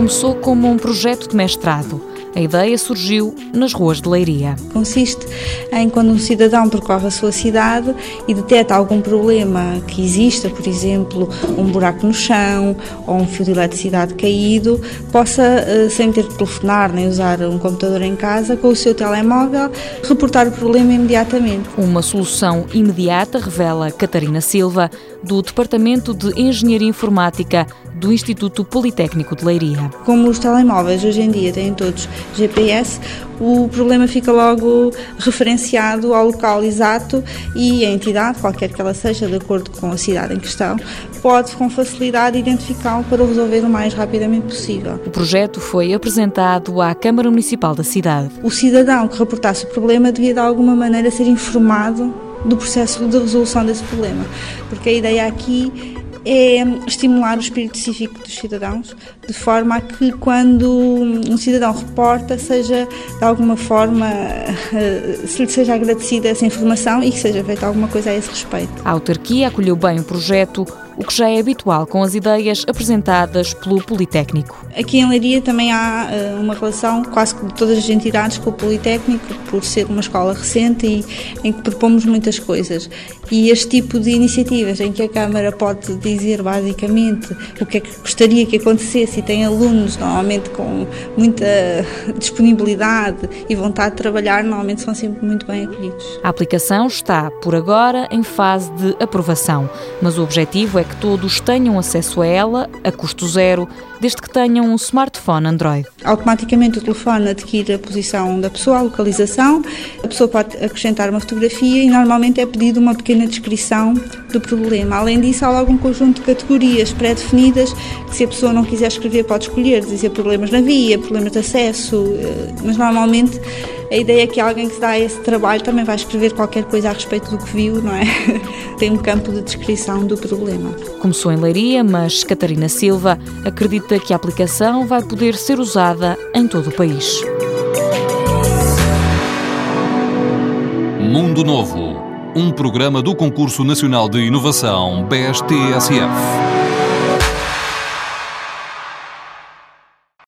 começou como um projeto de mestrado. A ideia surgiu nas ruas de Leiria. Consiste em quando um cidadão percorre a sua cidade e detecta algum problema que exista, por exemplo, um buraco no chão ou um fio de eletricidade caído, possa, eh, sem ter que telefonar nem usar um computador em casa, com o seu telemóvel, reportar o problema imediatamente. Uma solução imediata, revela Catarina Silva, do Departamento de Engenharia Informática do Instituto Politécnico de Leiria. Como os telemóveis hoje em dia têm todos GPS, o problema fica logo referenciado ao local exato e a entidade, qualquer que ela seja, de acordo com a cidade em questão, pode com facilidade identificá-lo para o resolver o mais rapidamente possível. O projeto foi apresentado à Câmara Municipal da cidade. O cidadão que reportasse o problema devia de alguma maneira ser informado do processo de resolução desse problema, porque a ideia aqui é estimular o espírito cívico dos cidadãos, de forma a que quando um cidadão reporta, seja de alguma forma, eh, se lhe seja agradecida essa informação e que seja feita alguma coisa a esse respeito. A autarquia acolheu bem o projeto, o que já é habitual com as ideias apresentadas pelo Politécnico. Aqui em Leiria também há uh, uma relação quase de todas as entidades com o Politécnico, por ser uma escola recente e em que propomos muitas coisas. E este tipo de iniciativas em que a Câmara pode dizer basicamente o que é que gostaria que acontecesse e tem alunos normalmente com muita disponibilidade e vontade de trabalhar, normalmente são sempre muito bem acolhidos. A aplicação está, por agora, em fase de aprovação, mas o objetivo é que todos tenham acesso a ela a custo zero, desde que tenham um smartphone Android. Automaticamente o telefone adquire a posição da pessoa, a localização, a pessoa pode acrescentar uma fotografia e normalmente é pedido uma pequena descrição do problema. Além disso, há logo um conjunto de categorias pré-definidas que se a pessoa não quiser escrever pode escolher, dizer problemas na via, problemas de acesso, eh, mas normalmente a ideia é que alguém que se dá esse trabalho também vai escrever qualquer coisa a respeito do que viu, não é? Tem um campo de descrição do problema. Começou em Leiria, mas Catarina Silva acredita que a aplicação vai poder ser usada em todo o país. Mundo Novo, um programa do Concurso Nacional de Inovação BSTSF.